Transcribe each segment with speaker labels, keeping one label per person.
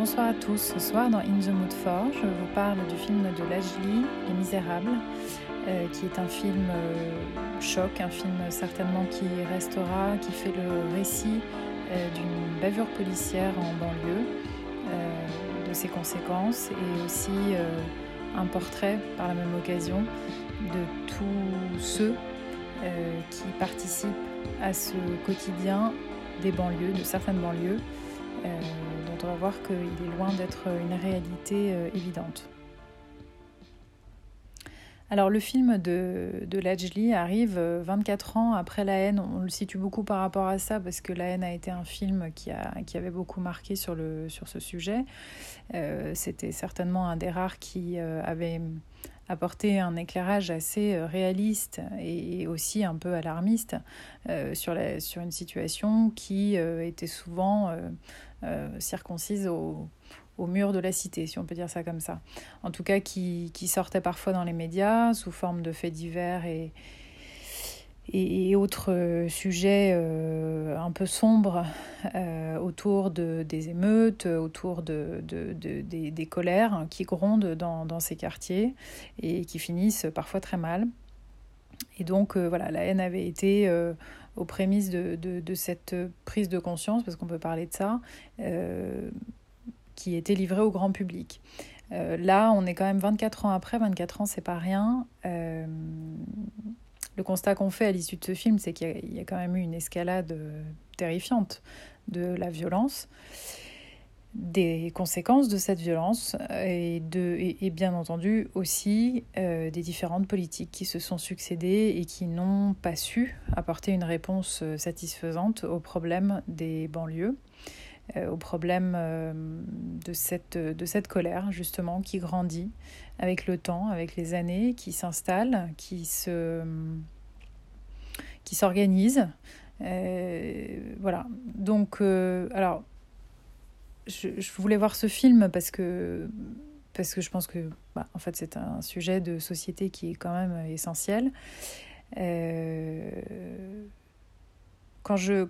Speaker 1: Bonsoir à tous. Ce soir, dans In the Mood for, je vous parle du film de Lajli, Les Misérables, euh, qui est un film euh, choc, un film certainement qui restera, qui fait le récit euh, d'une bavure policière en banlieue, de ses conséquences, et aussi un portrait, par la même occasion, de tous ceux qui participent à ce quotidien des banlieues, de certaines banlieues on va voir qu'il est loin d'être une réalité euh, évidente. Alors le film de, de Lajli arrive 24 euh, ans après La haine. On le situe beaucoup par rapport à ça parce que La haine a été un film qui, a, qui avait beaucoup marqué sur, ce sujet. Euh, c'était certainement un des rares qui avait apporté un éclairage assez réaliste et aussi un peu alarmiste sur, la, sur une situation qui était souvent euh, circoncise au, au, mur de la cité, si on peut dire ça comme ça. En tout cas, qui, sortait parfois dans les médias sous forme de faits divers et, autres euh, sujets euh, un peu sombres autour de, des émeutes, autour de, de, de des, colères qui grondent dans, ces quartiers et qui finissent parfois très mal. Et donc, voilà, la haine avait été aux prémices de, cette prise de conscience, parce qu'on peut parler de ça, euh, qui était livrée au grand public. Euh, là, on est quand même 24 ans après, 24 ans, c'est pas rien. Euh, le constat qu'on fait à l'issue de ce film, c'est qu'il y, a quand même eu une escalade terrifiante de la violence des conséquences de cette violence et, de, et, bien entendu aussi euh, des différentes politiques qui se sont succédées et qui n'ont pas su apporter une réponse euh, satisfaisante aux problèmes des banlieues, euh, aux problèmes de, cette, de cette colère justement qui grandit avec le temps, avec les années, qui s'installe, qui se qui s'organise. voilà. Donc, alors, je, voulais voir ce film parce que, parce que je pense que bah, en fait, c'est un sujet de société qui est quand même essentiel. Euh,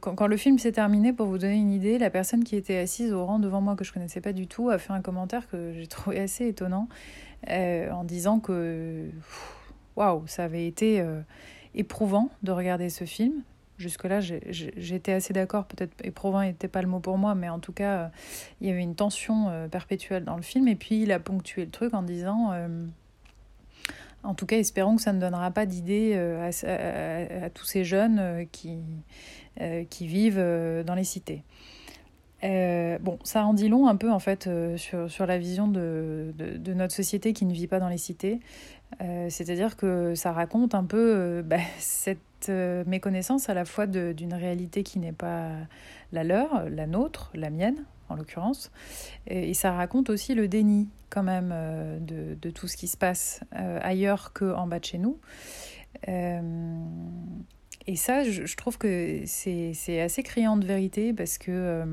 Speaker 1: quand, le film s'est terminé, pour vous donner une idée, la personne qui était assise au rang devant moi, que je connaissais pas du tout, a fait un commentaire que j'ai trouvé assez étonnant, euh, en disant que waouh, ça avait été euh, éprouvant de regarder ce film. Jusque-là, j'étais assez d'accord. Peut-être éprouvant n'était pas le mot pour moi, mais en tout cas, euh, il y avait une tension perpétuelle dans le film. Et puis, il a ponctué le truc en disant En tout cas, espérons que ça ne donnera pas d'idée à, tous ces jeunes qui, qui vivent dans les cités. Bon, ça en dit long un peu en fait sur, sur la vision de, de, notre société qui ne vit pas dans les cités. C'est-à-dire que ça raconte un peu bah, cette euh, méconnaissance à la fois d'une réalité qui n'est pas la leur, la nôtre, la mienne en l'occurrence, et, ça raconte aussi le déni quand même euh, de, de, tout ce qui se passe euh, ailleurs qu'en bas de chez nous. Et ça, je, trouve que c'est assez criant de vérité parce que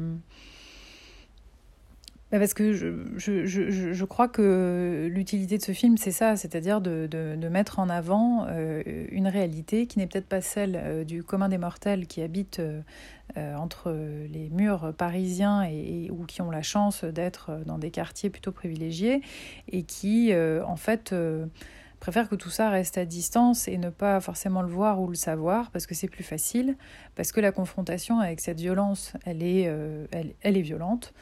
Speaker 1: bah, parce que je, je, je, je crois que l'utilité de ce film, c'est ça, c'est-à-dire de, de, mettre en avant euh, une réalité qui n'est peut-être pas celle euh, du commun des mortels qui habitent euh, entre les murs parisiens et, ou qui ont la chance d'être dans des quartiers plutôt privilégiés et qui, en fait, préfère que tout ça reste à distance et ne pas forcément le voir ou le savoir parce que c'est plus facile, parce que la confrontation avec cette violence, elle est, euh, elle, est violente,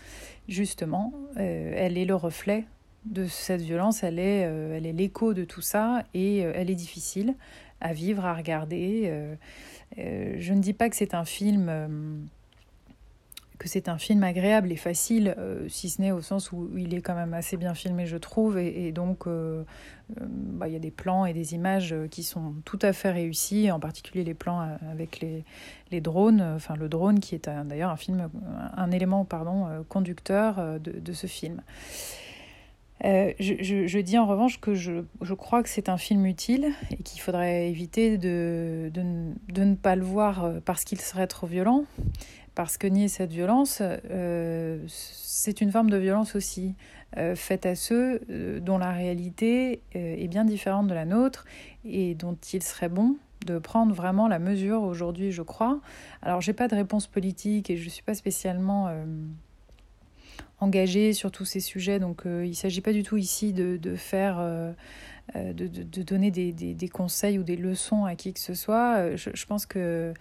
Speaker 1: justement, euh, elle est le reflet de cette violence, elle est, euh, elle est l'écho de tout ça et elle est difficile à vivre, à regarder. je ne dis pas que c'est un film que c'est un film agréable et facile, euh, si ce n'est au sens où il est quand même assez bien filmé, je trouve, et, donc euh, euh, bah, il y a des plans et des images qui sont tout à fait réussis, en particulier les plans avec les, les drones, enfin le drone qui est d'ailleurs un film, un élément pardon conducteur de, de ce film. Euh, je, dis en revanche que je, crois que c'est un film utile et qu'il faudrait éviter de, ne pas le voir parce qu'il serait trop violent, parce que nier cette violence, euh, c'est une forme de violence aussi, euh, faite à ceux euh, dont la réalité euh, est bien différente de la nôtre et dont il serait bon de prendre vraiment la mesure aujourd'hui, je crois. Alors, j'ai pas de réponse politique et je suis pas spécialement engagé sur tous ces sujets. Donc il ne s'agit pas du tout ici de, faire... De, de, de, donner des, conseils ou des leçons à qui que ce soit. Je pense que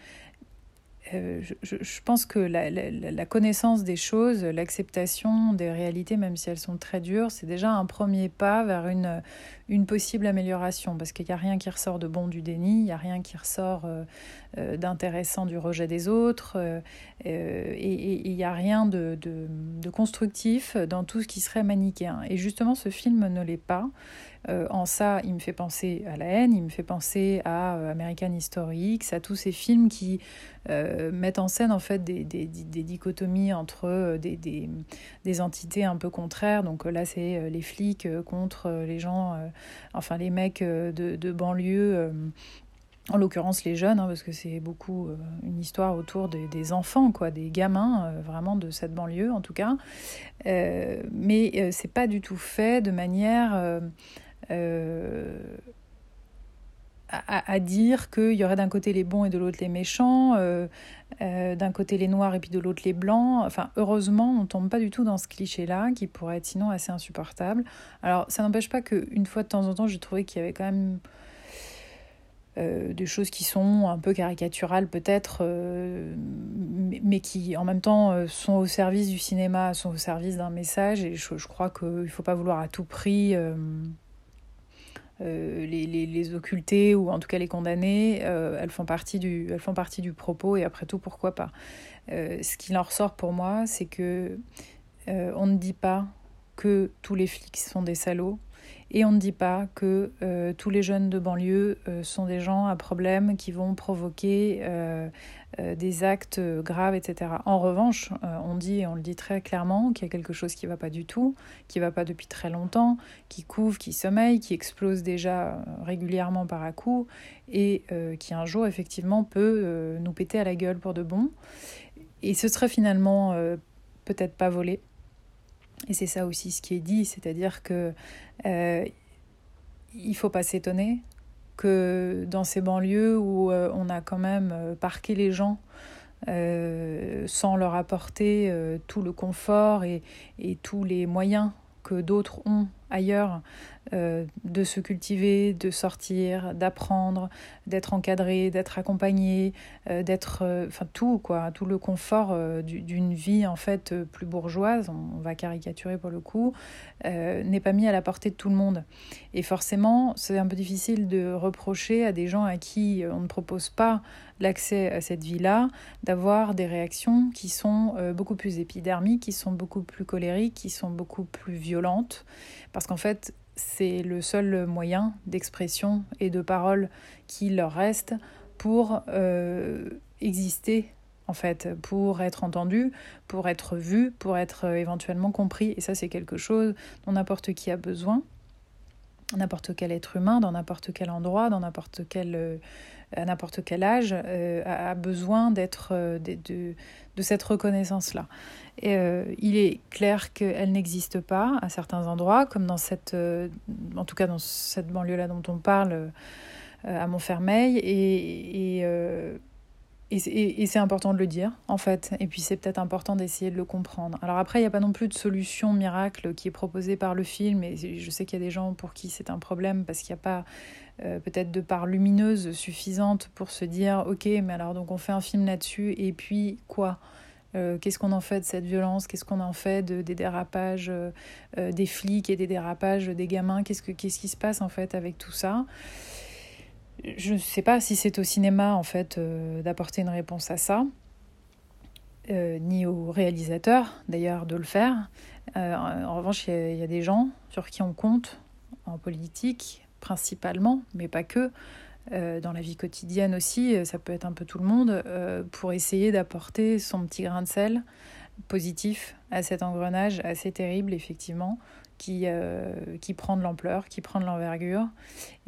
Speaker 1: euh, je, pense que la, connaissance des choses, l'acceptation des réalités, même si elles sont très dures, c'est déjà un premier pas vers une, possible amélioration, parce qu'il n'y a rien qui ressort de bon du déni, il n'y a rien qui ressort euh, euh, d'intéressant du rejet des autres, et il n'y a rien de, constructif dans tout ce qui serait manichéen. Et justement, ce film ne l'est pas. En ça, il me fait penser à la haine, il me fait penser à American History X, à tous ces films qui mettent en scène en fait des, des, des dichotomies entre des, des, entités un peu contraires. Donc là, c'est les flics contre les gens enfin les mecs euh, de, de banlieue euh, en l'occurrence les jeunes, hein, parce que c'est beaucoup euh, une histoire autour des, des, enfants, quoi, des gamins, vraiment de cette banlieue en tout cas. mais c'est pas du tout fait de manière à, à, dire qu'il y aurait d'un côté les bons et de l'autre les méchants, euh, euh, d'un côté les noirs et puis de l'autre les blancs. Enfin, heureusement, on tombe pas du tout dans ce cliché-là, qui pourrait être sinon assez insupportable. Alors, ça n'empêche pas qu'une fois de temps en temps, j'ai trouvé qu'il y avait quand même euh, des choses qui sont un peu caricaturales peut-être, euh, mais, qui en même temps euh, sont au service du cinéma, sont au service d'un message, et je, je crois qu'il ne faut pas vouloir à tout prix euh, les, les, les, occulter ou en tout cas les condamner, euh, elles, font partie du, elles font partie du propos et après tout, pourquoi pas. Euh, ce qui en ressort pour moi, c'est que on ne dit pas que tous les flics sont des salauds et on ne dit pas que tous les jeunes de banlieue sont des gens à problème qui vont provoquer euh, des actes graves, etc. En revanche, euh, on dit, et on le dit très clairement, qu'il y a quelque chose qui ne va pas du tout, qui ne va pas depuis très longtemps, qui couvre, qui sommeille, qui explose déjà euh, régulièrement par à coup, et qui un jour, effectivement, peut nous péter à la gueule pour de bon. Et ce serait finalement peut-être pas volé. Et c'est ça aussi ce qui est dit, c'est-à-dire que il faut pas s'étonner que dans ces banlieues où euh, on a quand même euh, parqué les gens euh, sans leur apporter tout le confort et tous les moyens que d'autres ont ailleurs euh, de se cultiver, de sortir, d'apprendre, d'être encadré, d'être accompagné, euh, d'être, euh, enfin tout quoi, tout le confort d'une vie en fait plus bourgeoise, on, va caricaturer pour le coup, n'est pas mis à la portée de tout le monde. Et forcément, c'est un peu difficile de reprocher à des gens à qui on ne propose pas l'accès à cette vie-là, d'avoir des réactions qui sont beaucoup plus épidermiques, qui sont beaucoup plus colériques, qui sont beaucoup plus violentes, parce qu'en fait, c'est le seul moyen d'expression et de parole qui leur reste pour euh, exister en fait, pour être entendu, pour être vu, pour être euh, éventuellement compris. Et ça, c'est quelque chose dont n'importe qui a besoin, n'importe quel être humain, dans n'importe quel endroit, dans n'importe quel, euh, à n'importe quel âge, a besoin d'être de, de, de, cette reconnaissance-là. Et euh, il est clair qu'elle n'existe pas à certains endroits, comme dans cette, euh, en tout cas dans cette banlieue-là dont on parle, euh, à Montfermeil. Et, et, et, c'est important de le dire, en fait. Et puis c'est peut-être important d'essayer de le comprendre. Alors après, il n'y a pas non plus de solution miracle qui est proposée par le film. Et je sais qu'il y a des gens pour qui c'est un problème parce qu'il n'y a pas peut-être de part lumineuse suffisante pour se dire, ok, mais alors donc on fait un film là-dessus. Et puis quoi? Euh, qu'est-ce qu'on en fait de cette violence? Qu'est-ce qu'on en fait de, des dérapages euh, euh, des flics et des dérapages des gamins? Qu'est-ce que, qu'est-ce qui se passe en fait avec tout ça? Je ne sais pas si c'est au cinéma en fait d'apporter une réponse à ça. ni au réalisateur d'ailleurs de le faire. en revanche, il y, y, a des gens sur qui on compte en politique principalement, mais pas que, euh, dans la vie quotidienne aussi, euh, ça peut être un peu tout le monde, euh, pour essayer d'apporter son petit grain de sel positif à cet engrenage assez terrible, effectivement, qui, qui prend de l'ampleur, qui prend de l'envergure,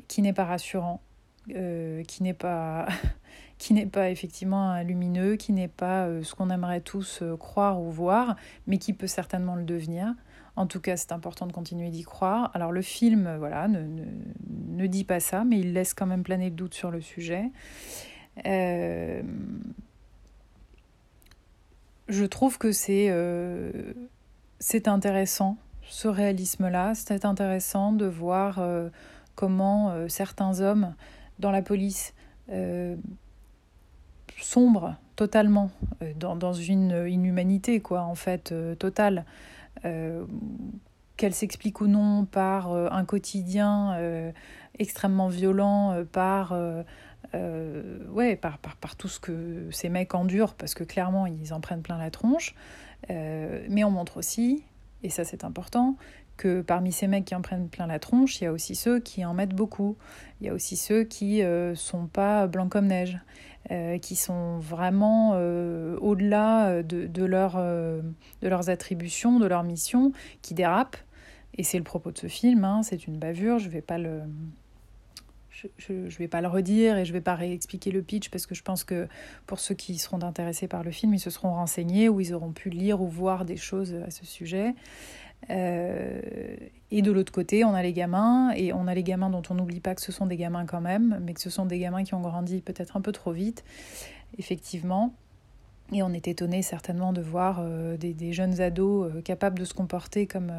Speaker 1: qui n'est pas rassurant, qui n'est pas... qui n'est pas effectivement lumineux, qui n'est pas ce qu'on aimerait tous croire ou voir, mais qui peut certainement le devenir. En tout cas, c'est important de continuer d'y croire. Alors le film, euh, voilà, ne, ne, ne, dit pas ça, mais il laisse quand même planer le doute sur le sujet. Euh, je trouve que c'est euh, c'est intéressant, ce réalisme-là. C'est intéressant de voir comment certains hommes dans la police sombrent totalement dans, dans, une inhumanité, quoi, en fait, totale qu'elle s'explique ou non par euh, un quotidien euh, extrêmement violent, euh, par, ouais, par, par, par, tout ce que ces mecs endurent, parce que clairement, ils en prennent plein la tronche. mais on montre aussi, et ça c'est important, que parmi ces mecs qui en prennent plein la tronche, il y a aussi ceux qui en mettent beaucoup. Il y a aussi ceux qui ne sont pas blancs comme neige. Euh, qui sont vraiment euh, au-delà de, de, euh, de leurs attributions, de leur mission, qui dérapent. Et c'est le propos de ce film, hein, c'est une bavure, je ne vais pas le... Vais pas le redire et je vais pas réexpliquer le pitch parce que je pense que pour ceux qui seront intéressés par le film, ils se seront renseignés ou ils auront pu lire ou voir des choses à ce sujet. Euh, et de l'autre côté, on a les gamins, et on a les gamins dont on n'oublie pas que ce sont des gamins quand même, mais que ce sont des gamins qui ont grandi peut-être un peu trop vite, effectivement. Et on est étonné certainement de voir euh, des, jeunes ados euh, capables de se comporter comme,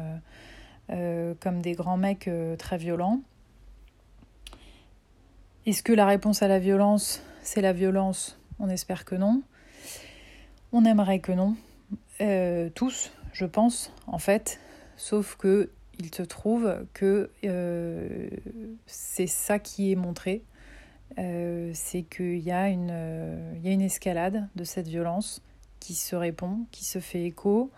Speaker 1: comme des grands mecs très violents. Est-ce que la réponse à la violence, c'est la violence? On espère que non. On aimerait que non. tous, je pense, en fait. Sauf que il se trouve que euh, c'est ça qui est montré. Euh, c'est qu'il y, a une, euh, y a une escalade de cette violence qui se répond, qui se fait écho,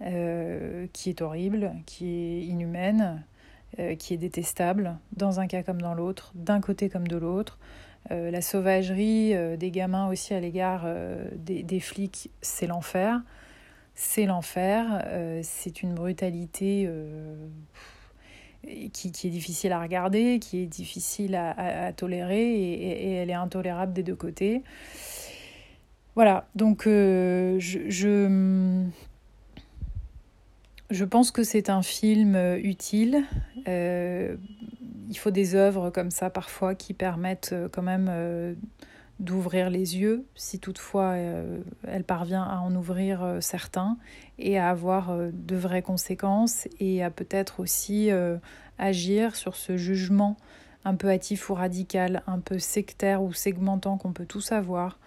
Speaker 1: qui est horrible, qui est inhumaine, qui est détestable, dans un cas comme dans l'autre, d'un côté comme de l'autre. la sauvagerie des gamins aussi à l'égard des, flics, c'est l'enfer c'est l'enfer, euh, c'est une brutalité euh, qui, est difficile à regarder, qui est difficile à, tolérer et, elle est intolérable des deux côtés. Voilà, donc euh, je, je, pense que c'est un film utile. il faut des œuvres comme ça parfois qui permettent quand même d'ouvrir les yeux, si toutefois euh, elle parvient à en ouvrir euh, certains, et à avoir euh, de vraies conséquences, et à peut-être aussi agir sur ce jugement un peu hâtif ou radical, un peu sectaire ou segmentant qu'on peut tous avoir,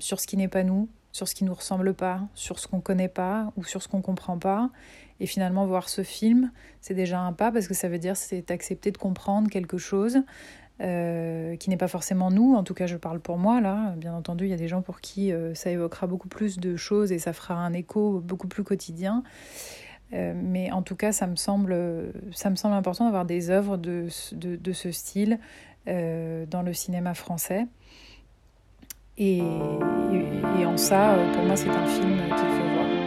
Speaker 1: sur ce qui n'est pas nous, sur ce qui ne nous ressemble pas, sur ce qu'on ne connaît pas ou sur ce qu'on ne comprend pas. Et finalement, voir ce film, c'est déjà un pas parce que ça veut dire c'est accepter de comprendre quelque chose, euh, qui n'est pas forcément nous, en tout cas je parle pour moi là, bien entendu il y a des gens pour qui euh, ça évoquera beaucoup plus de choses et ça fera un écho beaucoup plus quotidien, euh, mais en tout cas ça me semble, ça me semble important d'avoir des œuvres de, de, ce style dans le cinéma français. Et, en ça, pour moi c'est un film qui